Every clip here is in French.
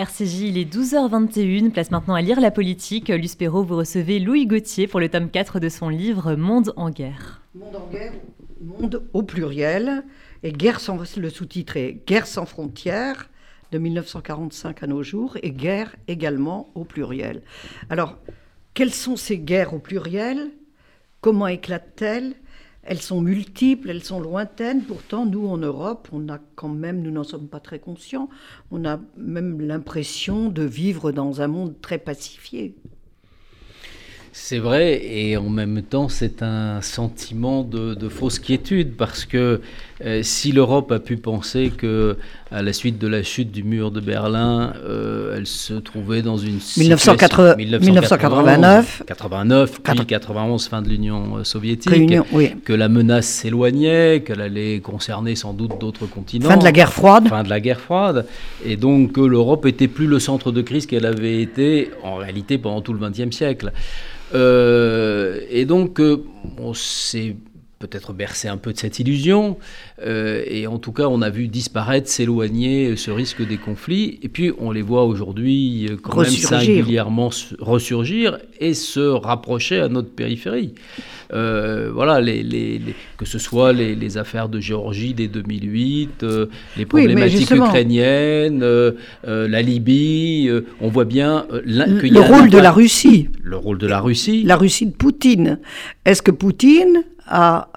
RCJ, il est 12h21, place maintenant à lire la politique. Perrault, vous recevez Louis Gauthier pour le tome 4 de son livre Monde en guerre. Monde en guerre, monde au pluriel, et guerre le sous-titre est Guerre sans frontières de 1945 à nos jours, et guerre également au pluriel. Alors, quelles sont ces guerres au pluriel? Comment éclatent-elles? Elles sont multiples, elles sont lointaines. Pourtant, nous, en Europe, on a quand même, nous n'en sommes pas très conscients, on a même l'impression de vivre dans un monde très pacifié. C'est vrai, et en même temps, c'est un sentiment de, fausse quiétude, parce que euh, si l'Europe a pu penser que, à la suite de la chute du mur de Berlin, euh, elle se trouvait dans une 1980, 1989, 89, puis 91, fin de l'Union euh, soviétique, que la menace s'éloignait, qu'elle allait concerner sans doute d'autres continents. Fin de la guerre froide. Fin de la guerre froide, et donc que l'Europe était plus le centre de crise qu'elle avait été en réalité pendant tout le XXe siècle. Euh, et donc, euh, on s'est peut-être bercé un peu de cette illusion. Euh, et en tout cas, on a vu disparaître, s'éloigner ce risque des conflits. Et puis, on les voit aujourd'hui quand même singulièrement ressurgir et se rapprocher à notre périphérie. Euh, voilà, les, que ce soit les, affaires de Géorgie dès 2008, euh, les problématiques ukrainiennes, euh, la Libye, on voit bien le rôle de la Russie. Le rôle de la Russie. La Russie de Poutine. Est-ce que Poutine a,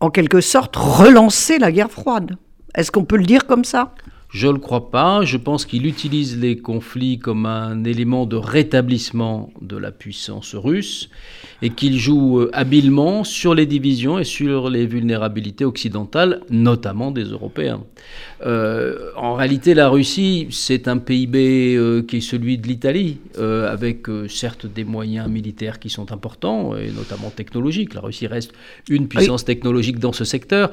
en quelque sorte, relancé la guerre froide Est-ce qu'on peut le dire comme ça? Je ne le crois pas. Je pense qu'il utilise les conflits comme un élément de rétablissement de la puissance russe et qu'il joue euh, habilement sur les divisions et sur les vulnérabilités occidentales, notamment des Européens. Euh, en réalité, la Russie, c'est un PIB euh, qui est celui de l'Italie, avec certes des moyens militaires qui sont importants, et notamment technologiques. La Russie reste une puissance technologique dans ce secteur,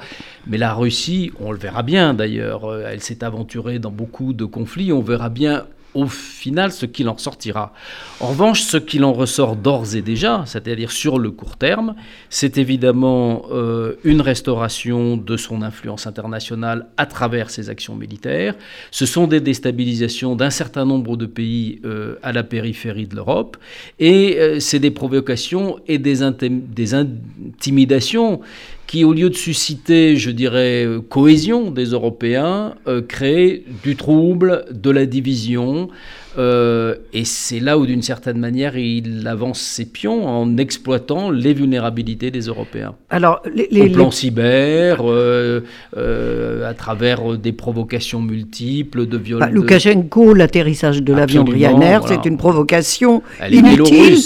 mais la Russie, on le verra bien d'ailleurs, elle s'est aventurée dans beaucoup de conflits, on verra bien au final ce qu'il en sortira. En revanche, ce qu'il en ressort d'ores et déjà, c'est-à-dire sur le court terme, c'est évidemment euh, une restauration de son influence internationale à travers ses actions militaires. Ce sont des déstabilisations d'un certain nombre de pays euh, à la périphérie de l'Europe, et euh, c'est des provocations et des, des intimidations qui, au lieu de susciter, je dirais, euh, cohésion des Européens, euh, crée du trouble, de la division. Euh, et c'est là où, d'une certaine manière, il avance ses pions en exploitant les vulnérabilités des Européens. Alors, les, Au plan cyber, à travers des provocations multiples, de violences. Bah, Loukachenko, l'atterrissage de l'avion Ryanair, c'est une provocation elle inutile.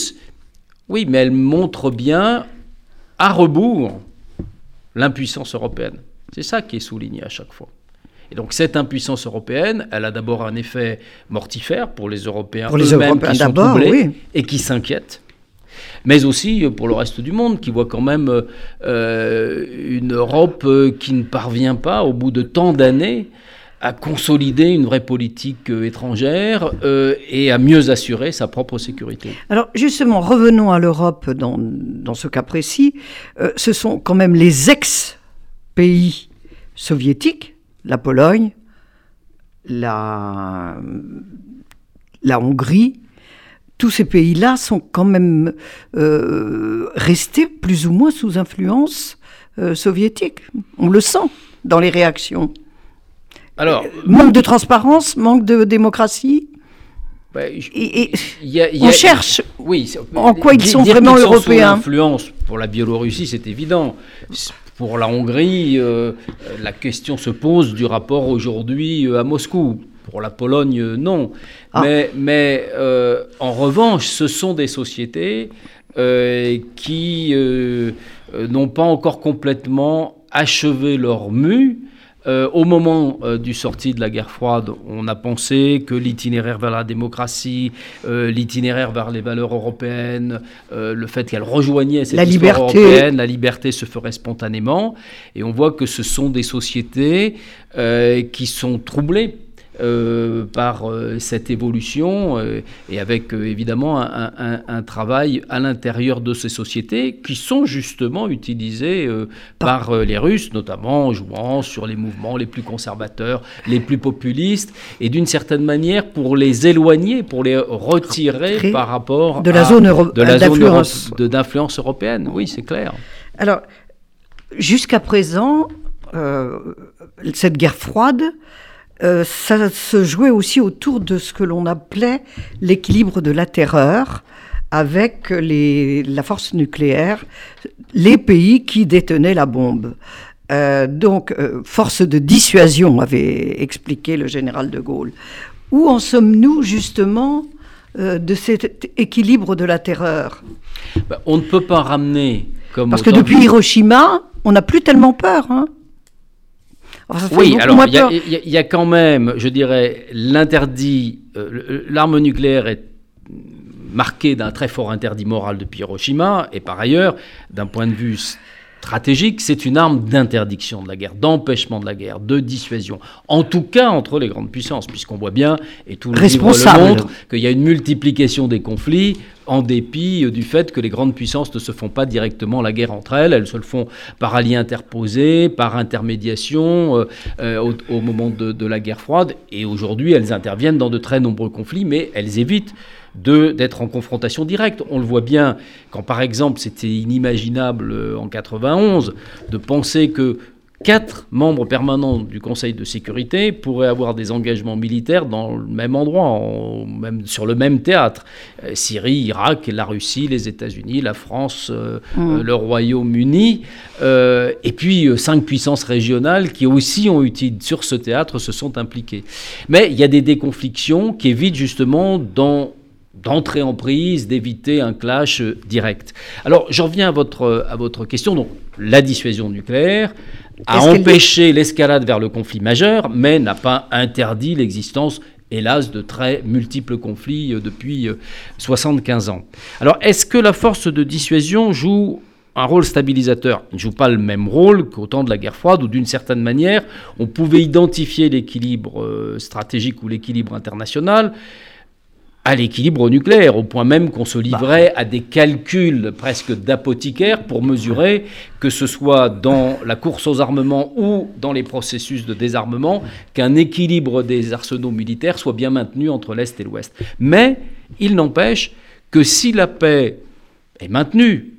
Oui, mais elle montre bien, à rebours, l'impuissance européenne. C'est ça qui est souligné à chaque fois. Et donc cette impuissance européenne, elle a d'abord un effet mortifère pour les Européens eux-mêmes qui sont troublés et qui s'inquiètent, mais aussi pour le reste du monde qui voit quand même euh, une Europe qui ne parvient pas, au bout de tant d'années, à consolider une vraie politique euh, étrangère euh, et à mieux assurer sa propre sécurité. Alors justement, revenons à l'Europe dans, dans, ce cas précis. Euh, ce sont quand même les ex-pays soviétiques, la Pologne, la, la Hongrie, tous ces pays-là sont quand même restés plus ou moins sous influence soviétique. On le sent dans les réactions. Alors, manque de transparence, manque de démocratie. et, on cherche oui, en quoi ils sont vraiment européens. L'influence pour la Biélorussie, c'est évident. Pour la Hongrie, euh, la question se pose du rapport aujourd'hui euh, à Moscou. Pour la Pologne, euh, non. Ah. Mais, mais en revanche, ce sont des sociétés qui n'ont pas encore complètement achevé leur mue euh, au moment euh, du sortie de la guerre froide, on a pensé que l'itinéraire vers la démocratie, euh, l'itinéraire vers les valeurs européennes, le fait qu'elle rejoignait cette la liberté. européenne, la liberté se ferait spontanément. Et on voit que ce sont des sociétés qui sont troublées euh, par euh, cette évolution et avec évidemment un, travail à l'intérieur de ces sociétés qui sont justement utilisées par les Russes, notamment en jouant sur les mouvements les plus conservateurs, les plus populistes, et d'une certaine manière pour les éloigner, pour les retirer par rapport de la zone de la d'influence européenne. Oui, c'est clair. Alors, jusqu'à présent, euh, cette guerre froide, euh, ça se jouait aussi autour de ce que l'on appelait l'équilibre de la terreur avec les, la force nucléaire, les pays qui détenaient la bombe. Euh, donc, force de dissuasion, avait expliqué le général de Gaulle. Où en sommes-nous justement de cet équilibre de la terreur? Ben, On ne peut pas ramener comme... Parce que depuis Hiroshima, on n'a plus tellement peur. Hein oui, alors il y, a quand même, je dirais, l'interdit, euh, l'arme nucléaire est marquée d'un très fort interdit moral depuis Hiroshima, et par ailleurs, d'un point de vue stratégique, c'est une arme d'interdiction de la guerre, d'empêchement de la guerre, de dissuasion. En tout cas entre les grandes puissances, puisqu'on voit bien, et tout le livre le montre, qu'il y a une multiplication des conflits en dépit du fait que les grandes puissances ne se font pas directement la guerre entre elles, elles se le font par alliés interposés, par intermédiation euh, euh, au, moment de, de la guerre froide, et aujourd'hui elles interviennent dans de très nombreux conflits, mais elles évitent d'être en confrontation directe. On le voit bien quand, par exemple, c'était inimaginable euh, en 91 de penser que quatre membres permanents du Conseil de sécurité pourraient avoir des engagements militaires dans le même endroit, même sur le même théâtre. Euh, Syrie, Irak, la Russie, les États-Unis, la France, euh, mmh. le Royaume-Uni, et puis cinq puissances régionales qui aussi ont été sur ce théâtre se sont impliquées. Mais il y a des déconflictions qui évitent justement dans d'entrer en prise, d'éviter un clash euh, direct. Alors, j'en reviens à votre, à votre question. Donc, la dissuasion nucléaire a empêché l'escalade vers le conflit majeur, mais n'a pas interdit l'existence, hélas, de très multiples conflits euh, depuis 75 euh, ans. Alors, est-ce que la force de dissuasion joue un rôle stabilisateur? Il ne joue pas le même rôle qu'au temps de la guerre froide, où d'une certaine manière, on pouvait identifier l'équilibre stratégique ou l'équilibre international à l'équilibre nucléaire, au point même qu'on se livrait à des calculs presque d'apothicaire pour mesurer que ce soit dans la course aux armements ou dans les processus de désarmement, qu'un équilibre des arsenaux militaires soit bien maintenu entre l'Est et l'Ouest. Mais il n'empêche que si la paix est maintenue,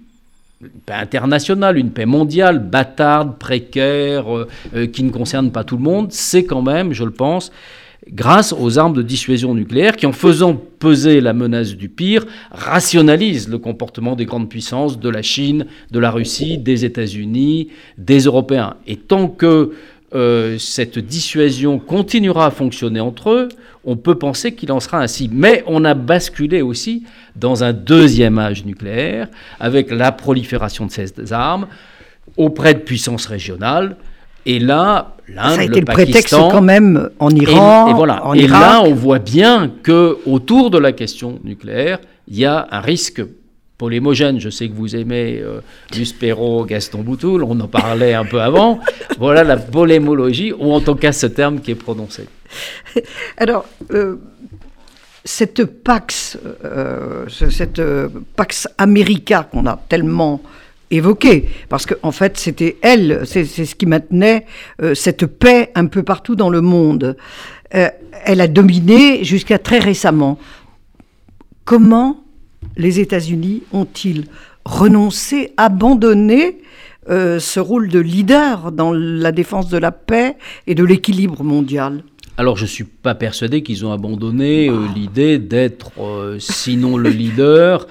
une paix internationale, une paix mondiale, bâtarde, précaire, euh, euh, qui ne concerne pas tout le monde, c'est quand même, je le pense, grâce aux armes de dissuasion nucléaire qui, en faisant peser la menace du pire, rationalisent le comportement des grandes puissances, de la Chine, de la Russie, des États-Unis, des Européens. Et tant que euh, cette dissuasion continuera à fonctionner entre eux, on peut penser qu'il en sera ainsi. Mais on a basculé aussi dans un deuxième âge nucléaire, avec la prolifération de ces armes auprès de puissances régionales, et là, l'Inde, été le, prétexte quand même en Iran. Et, voilà. et là, on voit bien que autour de la question nucléaire, il y a un risque polémogène. Je sais que vous aimez euh, Luspero, Gaston Boutoul, on en parlait un peu avant. voilà la polémologie, ou en tout cas ce terme qui est prononcé. Alors, euh, cette Pax, euh, cette Pax America qu'on a tellement évoquée, parce qu'en en fait, c'était elle, c'est ce qui maintenait euh, cette paix un peu partout dans le monde. Euh, elle a dominé jusqu'à très récemment. Comment les États-Unis ont-ils renoncé, abandonné euh, ce rôle de leader dans la défense de la paix et de l'équilibre mondial? Alors je ne suis pas persuadé qu'ils ont abandonné l'idée d'être, sinon le leader,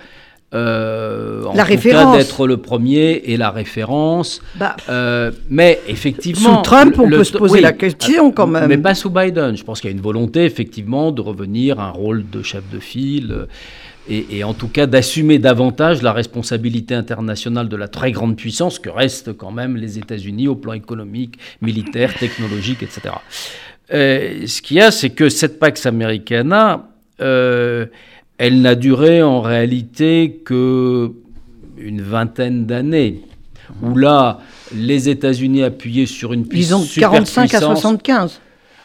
euh, en la tout cas d'être le premier et la référence. Bah, euh, mais effectivement, sous Trump, on peut se poser la question quand même. Mais pas sous Biden. Je pense qu'il y a une volonté effectivement de revenir à un rôle de chef de file. Euh, et, et, en tout cas d'assumer davantage la responsabilité internationale de la très grande puissance que restent quand même les États-Unis au plan économique, militaire, technologique, etc. Euh, ce qu'il y a, c'est que cette Pax Americana, euh, elle n'a duré en réalité que une vingtaine d'années, où là, les États-Unis appuyaient sur une puissance. Ils ont 45 à 75.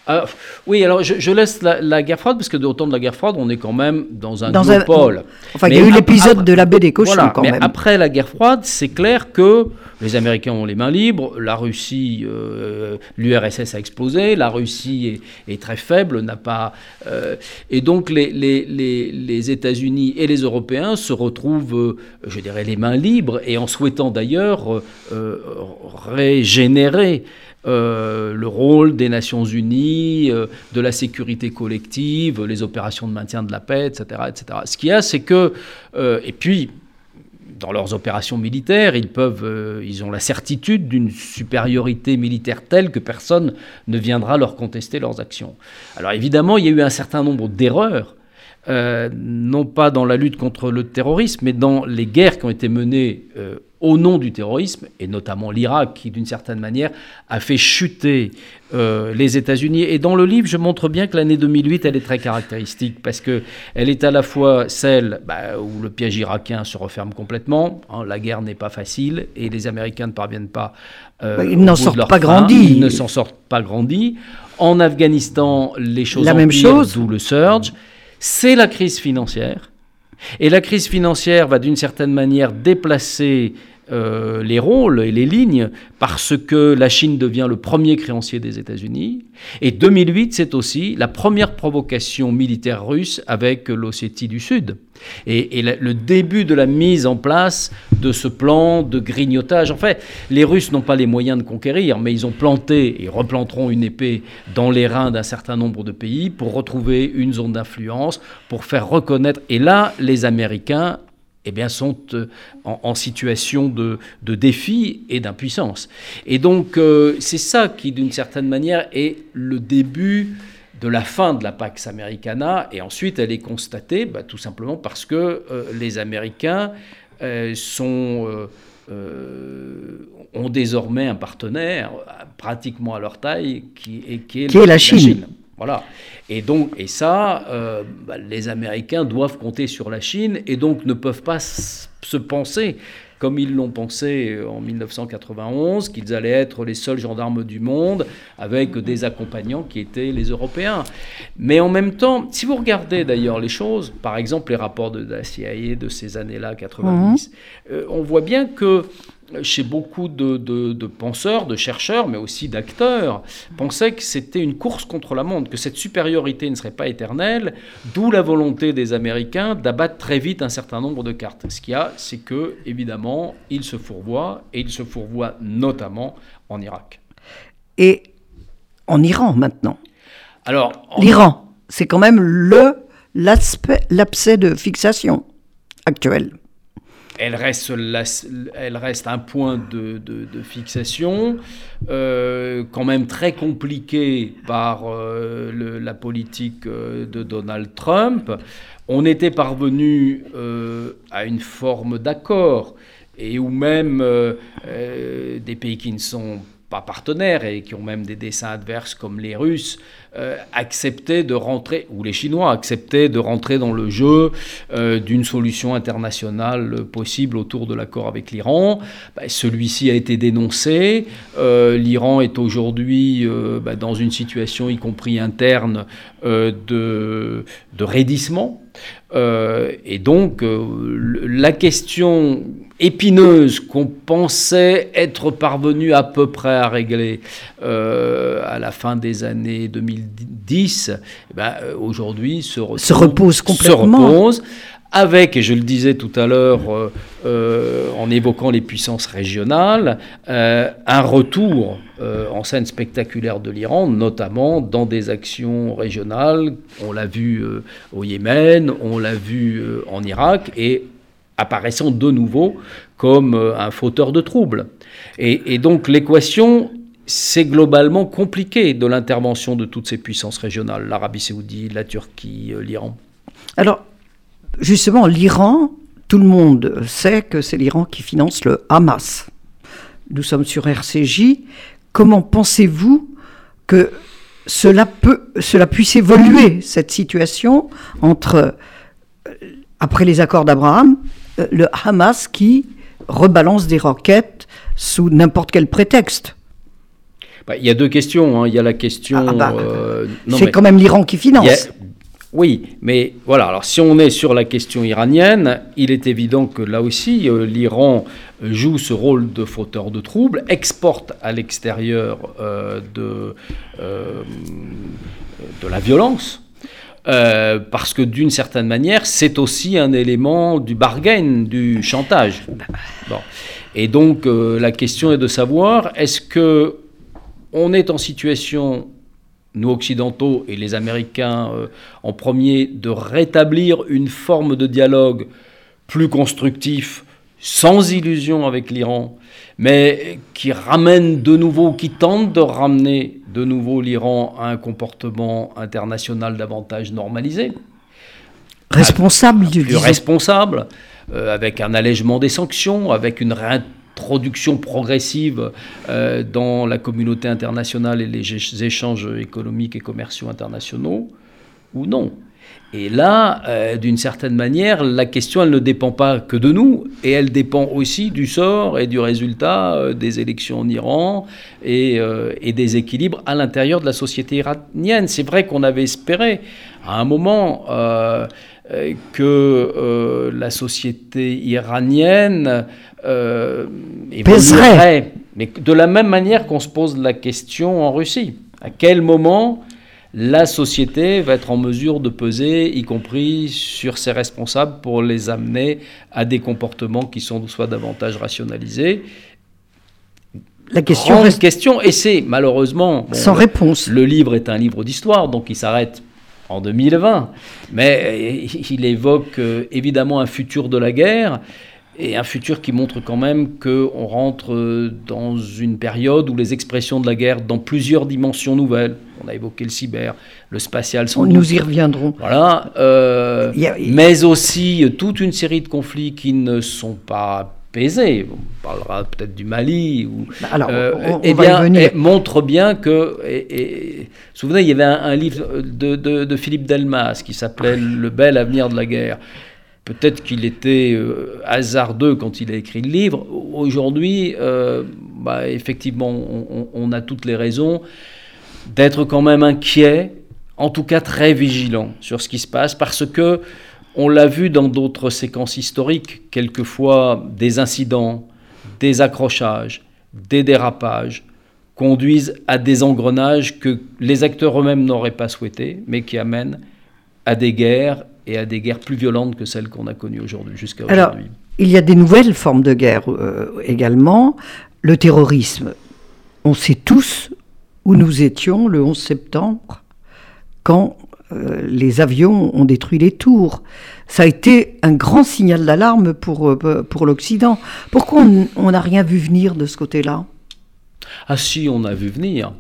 Euh, oui, alors je, laisse la, guerre froide, parce que temps de la guerre froide, on est quand même dans un dans duopole. Enfin, il y a eu l'épisode de la baie des cochons quand mais même. Après la guerre froide, c'est clair que les Américains ont les mains libres, la Russie, euh, l'URSS a explosé, la Russie est, très faible, n'a pas... Euh, et donc les, les, les, les États-Unis et les Européens se retrouvent, je dirais, les mains libres, et en souhaitant d'ailleurs régénérer euh, le rôle des Nations Unies, euh, de la sécurité collective, les opérations de maintien de la paix, etc. etc. Ce qu'il y a, c'est que, euh, et puis, dans leurs opérations militaires, ils, peuvent, ils ont la certitude d'une supériorité militaire telle que personne ne viendra leur contester leurs actions. Alors évidemment, il y a eu un certain nombre d'erreurs non pas dans la lutte contre le terrorisme, mais dans les guerres qui ont été menées au nom du terrorisme, et notamment l'Irak, qui d'une certaine manière a fait chuter euh, les États-Unis. Et dans le livre, je montre bien que l'année 2008, elle est très caractéristique, parce qu'elle est à la fois celle bah, où le piège irakien se referme complètement, hein, la guerre n'est pas facile, et les Américains ne parviennent pas... Euh, bah, ils n'en sortent pas grandis. Ils ne s'en sortent pas grandis. En Afghanistan, les choses la même chose. d'où le surge. C'est la crise financière. Et la crise financière va d'une certaine manière déplacer euh, les rôles et les lignes parce que la Chine devient le premier créancier des États-Unis. Et 2008, c'est aussi la première provocation militaire russe avec l'Ossétie du Sud. Et, le début de la mise en place de ce plan de grignotage. En fait, les Russes n'ont pas les moyens de conquérir, mais ils ont planté et replanteront une épée dans les reins d'un certain nombre de pays pour retrouver une zone d'influence, pour faire reconnaître. Et là, les Américains eh bien, sont euh, en, situation de, défi et d'impuissance. Et donc, euh, c'est ça qui, d'une certaine manière, est le début de la fin de la Pax Americana. Et ensuite, elle est constatée bah, tout simplement parce que euh, les Américains sont, ont désormais un partenaire pratiquement à leur taille qui, est, qui est, la, Chine. Voilà. Et donc, et ça, euh, bah, les Américains doivent compter sur la Chine et donc ne peuvent pas se penser comme ils l'ont pensé euh, en 1991, qu'ils allaient être les seuls gendarmes du monde, avec des accompagnants qui étaient les Européens. Mais en même temps, si vous regardez d'ailleurs les choses, par exemple les rapports de la CIA de ces années-là, 90, mmh. euh, on voit bien que chez beaucoup de, penseurs, de chercheurs, mais aussi d'acteurs, pensaient que c'était une course contre la montre, que cette supériorité ne serait pas éternelle, d'où la volonté des Américains d'abattre très vite un certain nombre de cartes. Ce qu'il y a, c'est que, évidemment, ils se fourvoient, et ils se fourvoient notamment en Irak. Et en Iran maintenant Alors, L'Iran, c'est quand même le l'abcès de fixation actuel elle reste, un point de, fixation, euh, quand même très compliqué par euh, la politique euh, de Donald Trump. On était parvenu à une forme d'accord, et où même des pays qui ne sont pas partenaires et qui ont même des dessins adverses comme les Russes, euh, acceptaient de rentrer, ou les Chinois acceptaient de rentrer dans le jeu euh, d'une solution internationale possible autour de l'accord avec l'Iran. Bah, celui-ci a été dénoncé. Euh, L'Iran est aujourd'hui bah, dans une situation, y compris interne, de, de raidissement. et donc, la question épineuse qu'on pensait être parvenu à peu près à régler euh, à la fin des années 2010, eh ben, euh, aujourd'hui se, se, repose complètement. Se repose avec, et je le disais tout à l'heure euh, en évoquant les puissances régionales, un retour en scène spectaculaire de l'Iran, notamment dans des actions régionales. On l'a vu au Yémen, on l'a vu en Irak, et apparaissant de nouveau comme euh, un fauteur de troubles. Et, donc l'équation, c'est globalement compliqué de l'intervention de toutes ces puissances régionales, l'Arabie saoudite, la Turquie, euh, l'Iran. Alors, justement, l'Iran, tout le monde sait que c'est l'Iran qui finance le Hamas. Nous sommes sur RCJ. Comment pensez-vous que cela, peut, cela puisse évoluer, cette situation, entre, euh, après les accords d'Abraham, euh, le Hamas qui rebalance des roquettes sous n'importe quel prétexte? Bah, il y a deux questions. Hein. Il y a la question. Ah, bah, euh, c'est quand même l'Iran qui finance. a- Oui, mais voilà, alors si on est sur la question iranienne, il est évident que là aussi, euh, l'Iran joue ce rôle de fauteur de troubles, exporte à l'extérieur euh, de, de la violence. euh, parce que d'une certaine manière, c'est aussi un élément du bargain, du chantage. Bon. Et donc, euh, la question est de savoir est-ce que on est en situation nous occidentaux et les Américains euh, en premier, de rétablir une forme de dialogue plus constructif, sans illusion avec l'Iran, mais qui ramène de nouveau, qui tente de ramener de nouveau l'Iran à un comportement international davantage normalisé Responsable du plus disons. responsable, euh, avec un allègement des sanctions, avec une réintroduction progressive euh, dans la communauté internationale et les échanges économiques et commerciaux internationaux, ou non? Et là, euh, d'une certaine manière, la question, elle ne dépend pas que de nous, et elle dépend aussi du sort et du résultat euh, des élections en Iran et, euh, et des équilibres à l'intérieur de la société iranienne. C'est vrai qu'on avait espéré à un moment que la société iranienne Pèserait. évoluerait, mais de la même manière qu'on se pose la question en Russie. À quel moment la société va être en mesure de peser, y compris sur ses responsables, pour les amener à des comportements qui sont soit davantage rationalisés. La question reste question, et c'est malheureusement... sans le- réponse. le livre est un livre d'histoire, donc il s'arrête en 2020. Mais euh, il évoque euh, évidemment un futur de la guerre, et un futur qui montre quand même qu'on rentre euh, dans une période où les expressions de la guerre, dans plusieurs dimensions nouvelles, on a évoqué le cyber, le spatial sans doute, Nous y reviendrons. voilà, euh, mais aussi euh, toute une série de conflits qui ne sont pas apaisés. On parlera peut-être du Mali ou Alors, euh, on, eh on va y bien, eh, montre bien que. Et, et- souvenez, il y avait un, un livre de, de- de Philippe Delmas qui s'appelait Le bel avenir de la guerre. Peut-être qu'il était euh, hasardeux quand il a écrit le livre. Aujourd'hui, euh, bah, effectivement, on, on- a toutes les raisons d'être quand même inquiet, en tout cas très vigilant sur ce qui se passe, parce que on l'a vu dans d'autres séquences historiques, quelquefois des incidents, des accrochages, des dérapages conduisent à des engrenages que les acteurs eux-mêmes n'auraient pas souhaités, mais qui amènent à des guerres et à des guerres plus violentes que celles qu'on a connues aujourd'hui, jusqu'à Alors, aujourd'hui. Il y a des nouvelles formes de guerre euh, également. Le terrorisme. On sait tous où nous étions le 11 septembre quand euh, les avions ont détruit les tours. Ça a été un grand signal d'alarme pour, euh, pour l'Occident. Pourquoi on n'a rien vu venir de ce côté-là? Ah si, on a vu venir.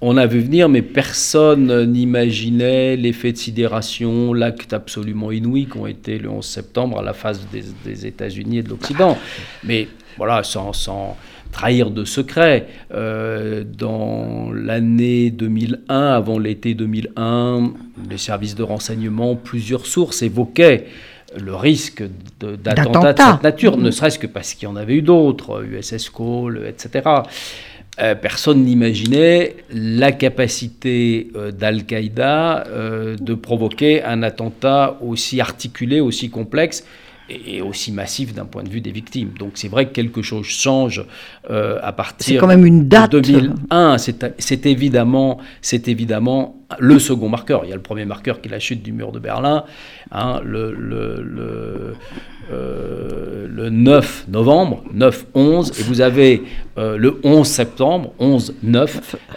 On a vu venir, mais personne n'imaginait l'effet de sidération, l'acte absolument inouï qu'ont été le 11 septembre à la face des, des États-Unis et de l'Occident. Mais voilà, sans, sans trahir de secret, euh, dans l'année 2001, avant l'été 2001, les services de renseignement, plusieurs sources évoquaient le risque de- d'attentats de D'attentats. cette nature, ne serait-ce que parce qu'il y en avait eu d'autres, USS Cole, etc. Euh, personne n'imaginait la capacité euh, d'Al-Qaïda euh, de provoquer un attentat aussi articulé, aussi complexe et, et aussi massif d'un point de vue des victimes. Donc c'est vrai que quelque chose change à C'est partir quand même une date. de 2001. C'est évidemment, c'est évidemment le second marqueur. Il y a le premier marqueur qui est la chute du mur de Berlin, hein, le, le, le, euh, le 9 novembre, 9-11, et vous avez euh, le 11 septembre, 11-9,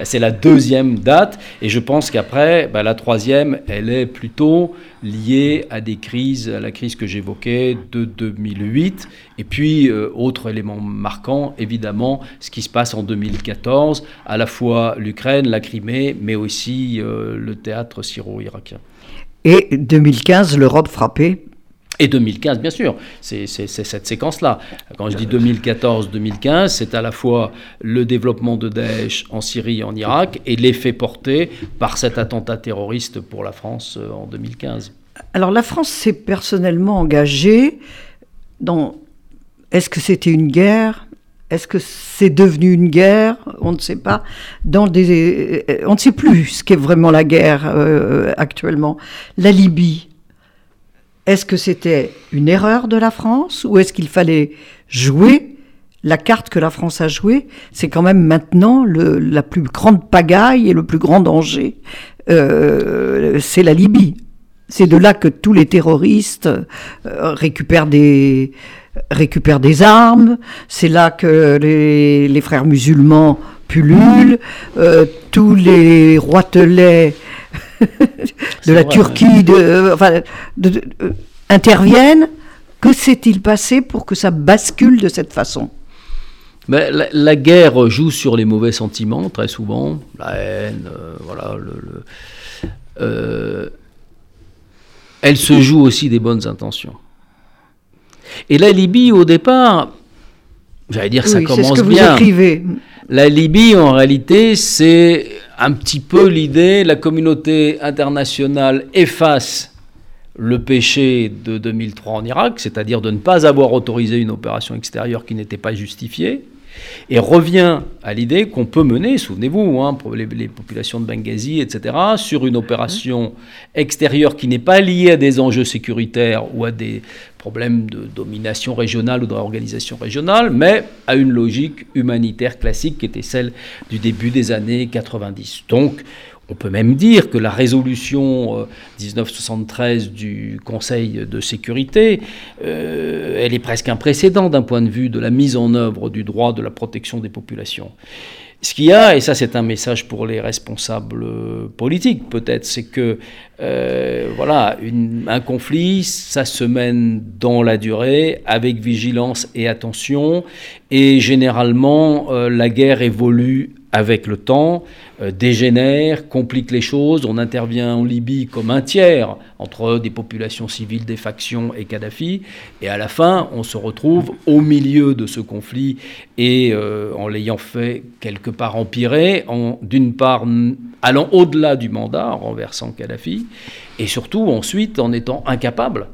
c'est la deuxième date, et je pense qu'après, bah, la troisième, elle est plutôt liée à des crises, à la crise que j'évoquais de 2008, et puis euh, autre élément marquant, évidemment, ce qui se passe en 2014, à la fois l'Ukraine, la Crimée, mais aussi le théâtre syro-irakien. Et 2015, l'Europe frappée. Et 2015, bien sûr, c'est cette séquence-là. Quand je dis 2014-2015, c'est à la fois le développement de Daesh en Syrie et en Irak et l'effet porté par cet attentat terroriste pour la France euh, en 2015. Alors la France s'est personnellement engagée dans... Est-ce que c'était une guerre? Est-ce que c'est devenu une guerre? On ne sait pas. Des, on ne sait plus ce qu'est vraiment la guerre actuellement. La Libye, est-ce que c'était une erreur de la France ou est-ce qu'il fallait jouer? La carte que la France a jouée C'est quand même maintenant la plus grande pagaille et le plus grand danger. Euh, c'est la Libye. C'est de là que tous les terroristes euh, récupèrent des récupèrent des armes. C'est là que les, frères musulmans pullulent. Euh, tous les roitelets de la Turquie de, euh, enfin, euh, interviennent. Que s'est-il passé pour que ça bascule de cette façon? Mais la, guerre joue sur les mauvais sentiments très souvent, la haine, voilà. Le, elle se joue aussi des bonnes intentions. Et la Libye, au départ, j'allais dire, ça commence ce que bien. Vous écrivez. La Libye, en réalité, c'est un petit peu l'idée, la communauté internationale efface le péché de 2003 en Irak, c'est-à-dire de ne pas avoir autorisé une opération extérieure qui n'était pas justifiée, et revient à l'idée qu'on peut mener, souvenez-vous, hein, pour les, populations de Benghazi, etc., sur une opération extérieure qui n'est pas liée à des enjeux sécuritaires ou à des de domination régionale ou d'organisation régionale, mais à une logique humanitaire classique qui était celle du début des années 90. Donc, on peut même dire que la résolution 1973 euh, du Conseil de sécurité, euh, elle est presque un précédent d'un point de vue de la mise en œuvre du droit de la protection des populations. Ce qu'il y a, et ça c'est un message pour les responsables politiques peut-être, c'est que euh, voilà, un conflit, ça se mène dans la durée, avec vigilance et attention, et généralement la guerre évolue avec le temps, euh, dégénère, complique les choses. On intervient en Libye comme un tiers entre des populations civiles, des factions et Kadhafi. Et à la fin, on se retrouve au milieu de ce conflit et euh, en l'ayant fait quelque part empirer, d'une part allant au-delà du mandat, en renversant Kadhafi, et surtout ensuite en étant incapable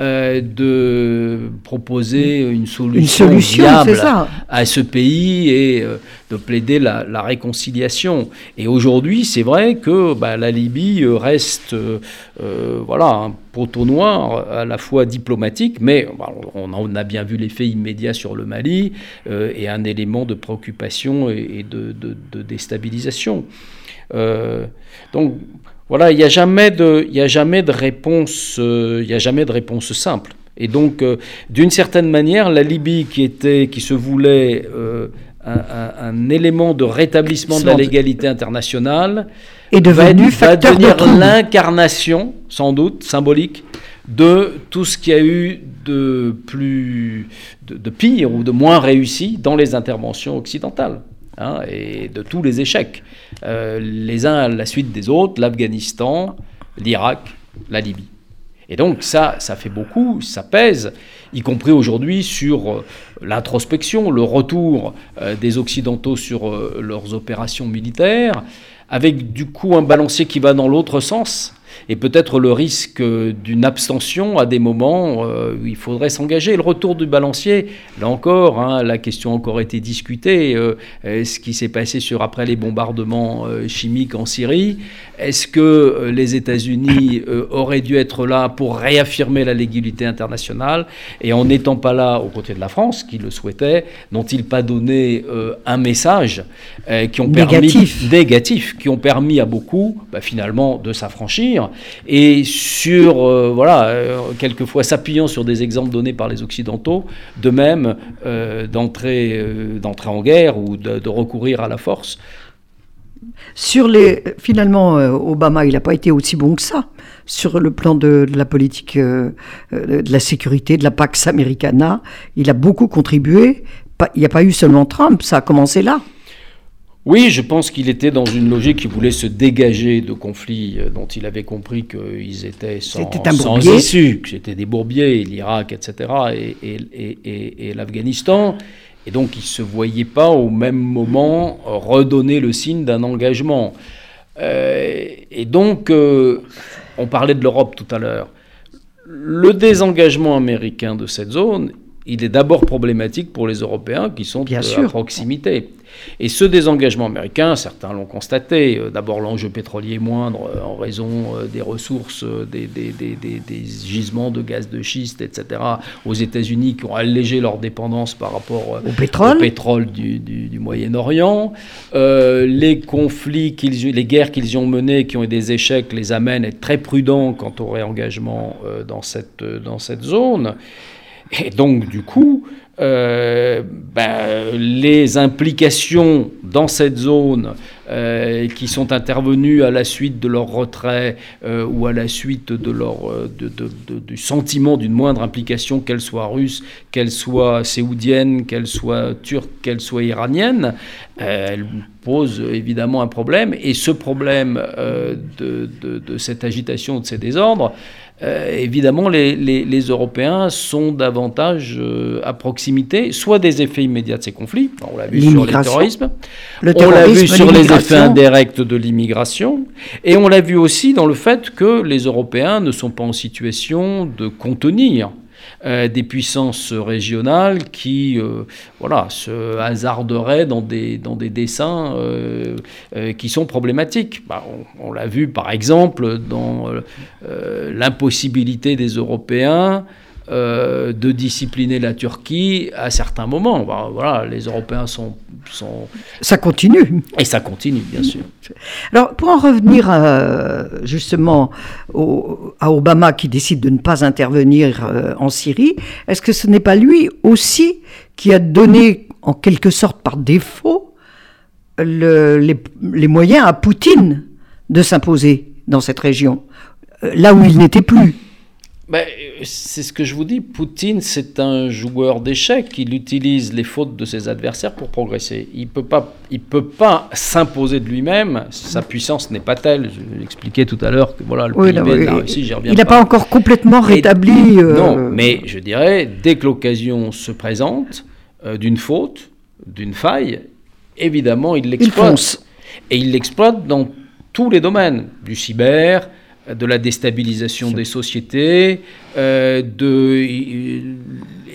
euh, de proposer une solution, viable à ce pays et euh, de plaider la, réconciliation. Et aujourd'hui, c'est vrai que bah, la Libye reste euh, voilà, un poteau noir à la fois diplomatique, mais bah, on, a bien vu l'effet immédiat sur le Mali et un élément de préoccupation et, de, de, déstabilisation. donc voilà, il n'y a jamais de, il a jamais de réponse, euh, a jamais de réponse simple. Et donc, euh, d'une certaine manière, la Libye qui était, qui se voulait euh, un, élément de rétablissement de la légalité internationale, est devenu va, devenir l'incarnation, sans doute symbolique, de tout ce qui a eu de plus, de pire ou de moins réussi dans les interventions occidentales. Hein, et de tous les échecs, euh, les uns à la suite des autres, l'Afghanistan, l'Irak, la Libye. Et donc ça, ça fait beaucoup, ça pèse, y compris aujourd'hui sur euh, l'introspection, le retour euh, des Occidentaux sur leurs opérations militaires, avec du coup un balancier qui va dans l'autre sens et peut-être le risque d'une abstention à des moments euh, où il faudrait s'engager. Le retour du balancier, là encore, hein, la question a encore été discutée. Euh, ce qui s'est passé sur après les bombardements euh, chimiques en Syrie, est-ce que les États-Unis auraient dû être là pour réaffirmer la légalité internationale? Et en n'étant pas là aux côtés de la France, qui le souhaitait, n'ont-ils pas donné un message qui ont permis négatif. qui ont permis à beaucoup bah, finalement de s'affranchir? Et sur, euh, voilà, euh, quelquefois s'appuyant sur des exemples donnés par les Occidentaux, de même euh, d'entrer en guerre ou de, recourir à la force. Sur les, finalement, Obama, il n'a pas été aussi bon que ça sur le plan de, la politique de la sécurité, de la Pax Americana. Il a beaucoup contribué. Il n'y a pas eu seulement Trump, ça a commencé là. Oui, je pense qu'il était dans une logique qui voulait se dégager de conflits euh, dont il avait compris qu'ils étaient sans, sans issue, que c'était des bourbiers, l'Irak, etc., et, l'Afghanistan. Et donc, il ne se voyait pas au même moment redonner le signe d'un engagement. Euh, et donc, euh, on parlait de l'Europe tout à l'heure. Le désengagement américain de cette zone, il est d'abord problématique pour les Européens qui sont à proximité. Et ce désengagement américain, certains l'ont constaté, euh, d'abord l'enjeu pétrolier moindre euh, en raison euh, des ressources, des, gisements de gaz de schiste, etc., aux États-Unis qui ont allégé leur dépendance par rapport au pétrole, pétrole du, Moyen-Orient. les conflits, qu'ils, les guerres qu'ils ont menées, qui ont eu des échecs, les amènent à être très prudents quant au réengagement dans, cette, dans cette zone. Et donc, du coup, euh, ben, les implications dans cette zone euh, qui sont intervenues à la suite de leur retrait euh, ou à la suite du sentiment d'une moindre implication, qu'elle soit russe, qu'elle soit séoudienne, qu'elle soit turque, qu'elle soit iranienne, elle pose évidemment un problème. Et ce problème de, cette agitation, de ces désordres, euh, évidemment, les, Européens sont davantage euh, à proximité, soit des effets immédiats de ces conflits, on l'a vu sur le terrorisme, on l'a vu sur les effets indirects de l'immigration, et on l'a vu aussi dans le fait que les Européens ne sont pas en situation de contenir euh, des puissances régionales qui euh, voilà, se hasarderaient dans des, dans des dessins euh, qui sont problématiques. Bah, on l'a vu par exemple dans l'impossibilité des Européens euh, de discipliner la Turquie à certains moments. Bah, voilà, les Européens sont, sont, Ça continue. Et ça continue, bien sûr. Alors, pour en revenir euh, justement à Obama qui décide de ne pas intervenir euh, en Syrie, est-ce que ce n'est pas lui aussi qui a donné, en quelque sorte par défaut, les, les moyens à Poutine de s'imposer dans cette région, là où il n'était plus? Ben, c'est ce que je vous dis. Poutine, c'est un joueur d'échecs. Il utilise les fautes de ses adversaires pour progresser. Il peut pas, il peut pas s'imposer de lui-même. Sa puissance n'est pas telle. Je l'expliquais tout à l'heure que voilà le PIB de la Russie, j'y reviens Il n'a pas encore complètement rétabli. Euh, non, mais je dirais, dès que l'occasion se présente euh, d'une faute, d'une faille, évidemment, il l'exploite. Et il l'exploite dans tous les domaines, du cyber, de la déstabilisation des sociétés, euh, de euh,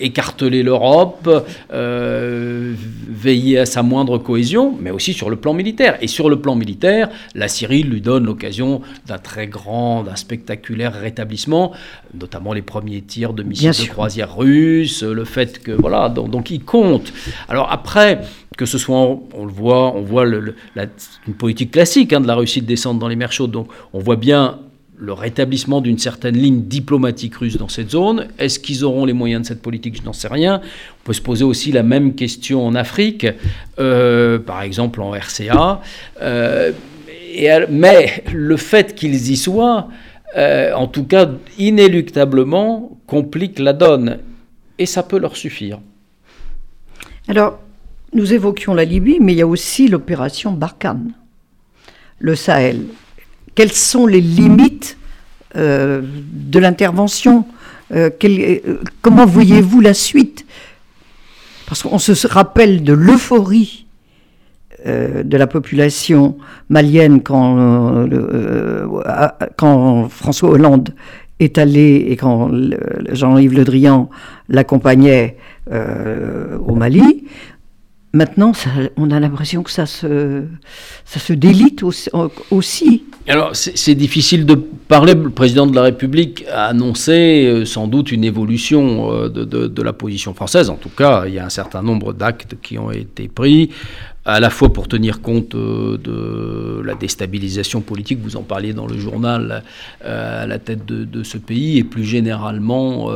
écarteler l'Europe, euh, veiller à sa moindre cohésion, mais aussi sur le plan militaire. Et sur le plan militaire, la Syrie lui donne l'occasion d'un très grand, d'un spectaculaire rétablissement, notamment les premiers tirs de missiles de croisière russes, le fait que voilà, donc, il compte. Alors après, que ce soit, on le voit, on voit une politique classique hein, de la Russie de descendre dans les mers chaudes. Donc on voit bien le rétablissement d'une certaine ligne diplomatique russe dans cette zone. Est-ce qu'ils auront les moyens de cette politique? Je n'en sais rien. On peut se poser aussi la même question en Afrique, euh, par exemple en RCA. Euh, mais le fait qu'ils y soient, euh, en tout cas inéluctablement, complique la donne. Et ça peut leur suffire. Alors, nous évoquions la Libye, mais il y a aussi l'opération Barkhane, le Sahel quelles sont les limites euh, de l'intervention euh, euh, Comment voyez-vous la suite? Parce qu'on se rappelle de l'euphorie de la population malienne quand, quand François Hollande est allé et quand Jean-Yves Le Drian l'accompagnait au Mali. Maintenant, on a l'impression que ça se, délite aussi. Alors, c'est difficile de parler. Le président de la République a annoncé euh, sans doute une évolution euh, de, de, la position française. En tout cas, il y a un certain nombre d'actes qui ont été pris à la fois pour tenir compte euh, de la déstabilisation politique, vous en parliez dans le journal, euh, à la tête de, ce pays, et plus généralement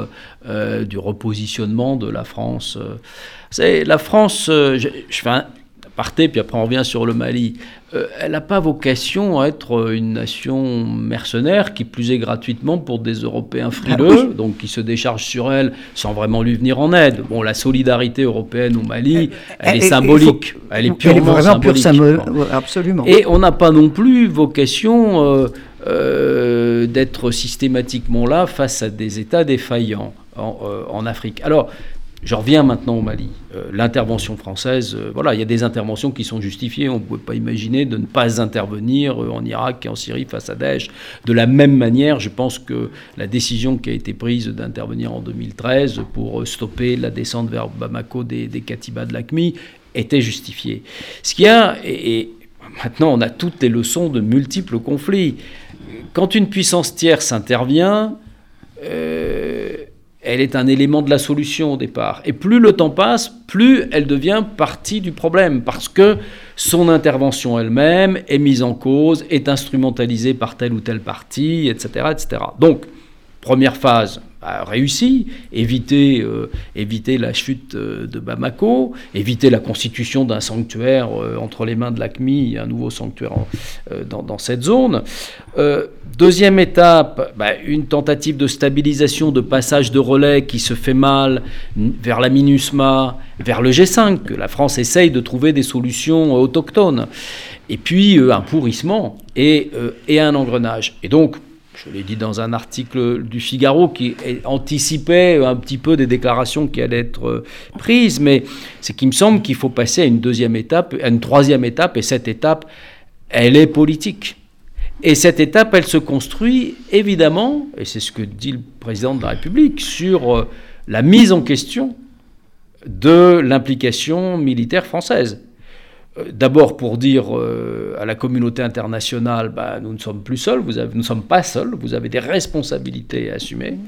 euh, du repositionnement de la France. C'est la France, je, je, fais un, puis après on revient sur le Mali. Euh, elle n'a pas vocation à être une nation mercenaire qui plus est gratuitement pour des Européens frileux, ah donc qui se déchargent sur elle sans vraiment lui venir en aide. Bon, la solidarité européenne au Mali, elle, est symbolique, elle est purement symbolique. Absolument. Et on n'a pas non plus vocation euh, euh, d'être systématiquement là face à des États défaillants en, en Afrique. Alors, je reviens maintenant au Mali. Euh, l'intervention française, euh, voilà, il y a des interventions qui sont justifiées. On ne pouvait pas imaginer de ne pas intervenir euh, en Irak et en Syrie face à Daesh. De la même manière, je pense que la décision qui a été prise d'intervenir en 2013 pour stopper la descente vers Bamako des, des Katibas de l'ACMI était justifiée. Ce qu'il y a, et, maintenant on a toutes les leçons de multiples conflits. Quand une puissance tierce intervient, elle est un élément de la solution au départ. Et plus le temps passe, plus elle devient partie du problème, parce que son intervention elle-même est mise en cause, est instrumentalisée par telle ou telle partie, etc. etc. Donc, première phase, a réussi, éviter, euh, éviter la chute euh, de Bamako, éviter la constitution d'un sanctuaire euh, entre les mains de l'ACMI, un nouveau sanctuaire dans, dans, cette zone. deuxième étape, bah, une tentative de stabilisation, de passage de relais qui se fait mal vers la MINUSMA, vers le G5, que la France essaye de trouver des solutions autochtones. Et puis un pourrissement et, et un engrenage. Et donc, je l'ai dit dans un article du Figaro qui anticipait un petit peu des déclarations qui allaient être euh, prises, mais c'est qu'il me semble qu'il faut passer à une deuxième étape, à une troisième étape, et cette étape, elle est politique. Et cette étape, elle se construit évidemment, et c'est ce que dit le président de la République, sur euh, la mise en question de l'implication militaire française. Euh, d'abord pour dire euh, à la communauté internationale, bah, nous ne sommes plus seuls, vous avez, nous ne sommes pas seuls, vous avez des responsabilités à assumer.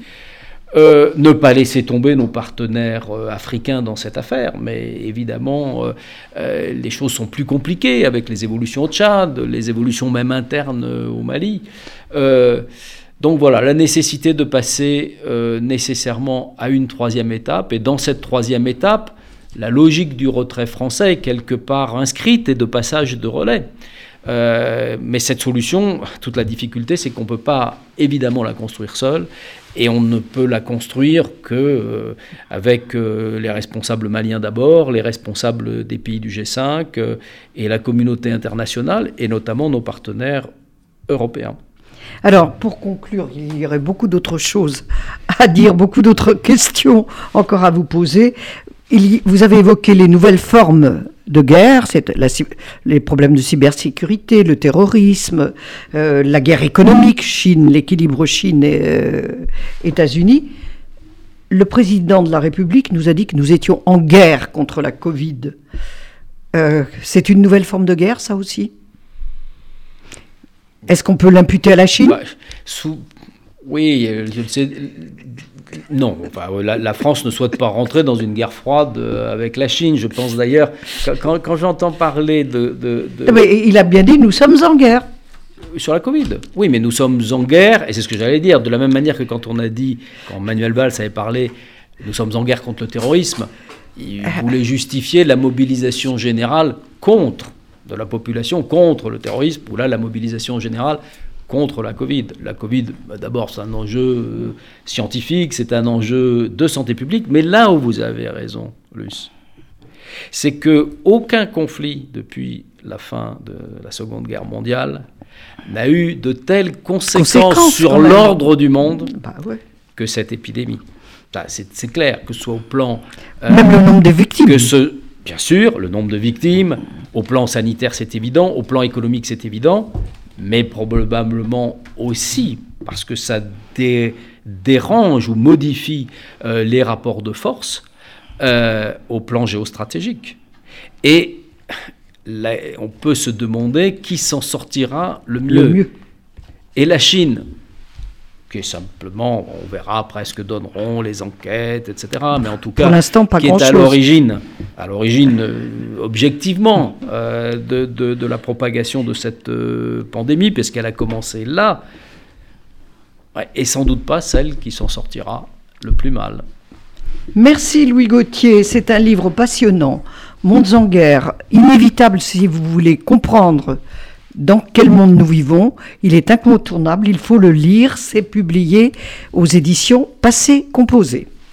Euh, ne pas laisser tomber nos partenaires africains dans cette affaire, mais évidemment, les choses sont plus compliquées avec les évolutions au Tchad, les évolutions même internes au Mali. donc voilà, la nécessité de passer nécessairement à une troisième étape, et dans cette troisième étape, la logique du retrait français est quelque part inscrite et de passage de relais. Euh, mais cette solution, toute la difficulté, c'est qu'on ne peut pas évidemment la construire seul, et on ne peut la construire que euh, avec euh, les responsables maliens d'abord, les responsables des pays du G5 et la communauté internationale, et notamment nos partenaires européens. Alors, pour conclure, il y aurait beaucoup d'autres choses à dire, beaucoup d'autres questions encore à vous poser vous avez évoqué les nouvelles formes de guerre, les problèmes de cybersécurité, le terrorisme, euh, la guerre économique, Chine, l'équilibre Chine-États-Unis. Euh, le président de la République nous a dit que nous étions en guerre contre la Covid. Euh, c'est une nouvelle forme de guerre, ça aussi? Est-ce qu'on peut l'imputer à la Chine? Bah, Oui, je sais non, la, France ne souhaite pas rentrer dans une guerre froide euh, avec la Chine. Je pense d'ailleurs, quand, j'entends parler de, Mais il a bien dit, nous sommes en guerre. Sur la Covid. Oui, mais nous sommes en guerre, et c'est ce que j'allais dire, de la même manière que quand on a dit, quand Manuel Valls avait parlé, nous sommes en guerre contre le terrorisme, il ah. voulait justifier la mobilisation générale contre de la population contre le terrorisme, ou là la mobilisation générale contre la Covid. La Covid, bah, d'abord, c'est un enjeu euh, scientifique, c'est un enjeu de santé publique, mais là où vous avez raison, Luce, c'est que aucun conflit depuis la fin de la Seconde Guerre mondiale n'a eu de telles conséquences, sur l'ordre du monde bah, que cette épidémie. c'est clair, que ce soit au plan... Euh, Même le nombre de victimes. Que ce, bien sûr, le nombre de victimes, au plan sanitaire c'est évident, au plan économique c'est évident, mais probablement aussi parce que ça dérange ou modifie euh, les rapports de force euh, au plan géostratégique. Et on peut se demander qui s'en sortira le mieux. Et la Chine, qui est simplement, on verra après ce que donneront les enquêtes, etc. Mais en tout cas, qui est à l'origine, à l'origine euh, objectivement euh, de, de, la propagation de cette euh, pandémie, puisqu'elle a commencé là, et sans doute pas celle qui s'en sortira le plus mal. Merci Louis Gauthier, c'est un livre passionnant, Mondes en guerre, inévitable si vous voulez comprendre dans quel monde nous vivons. Il est incontournable, il faut le lire, c'est publié aux éditions Passé Composé.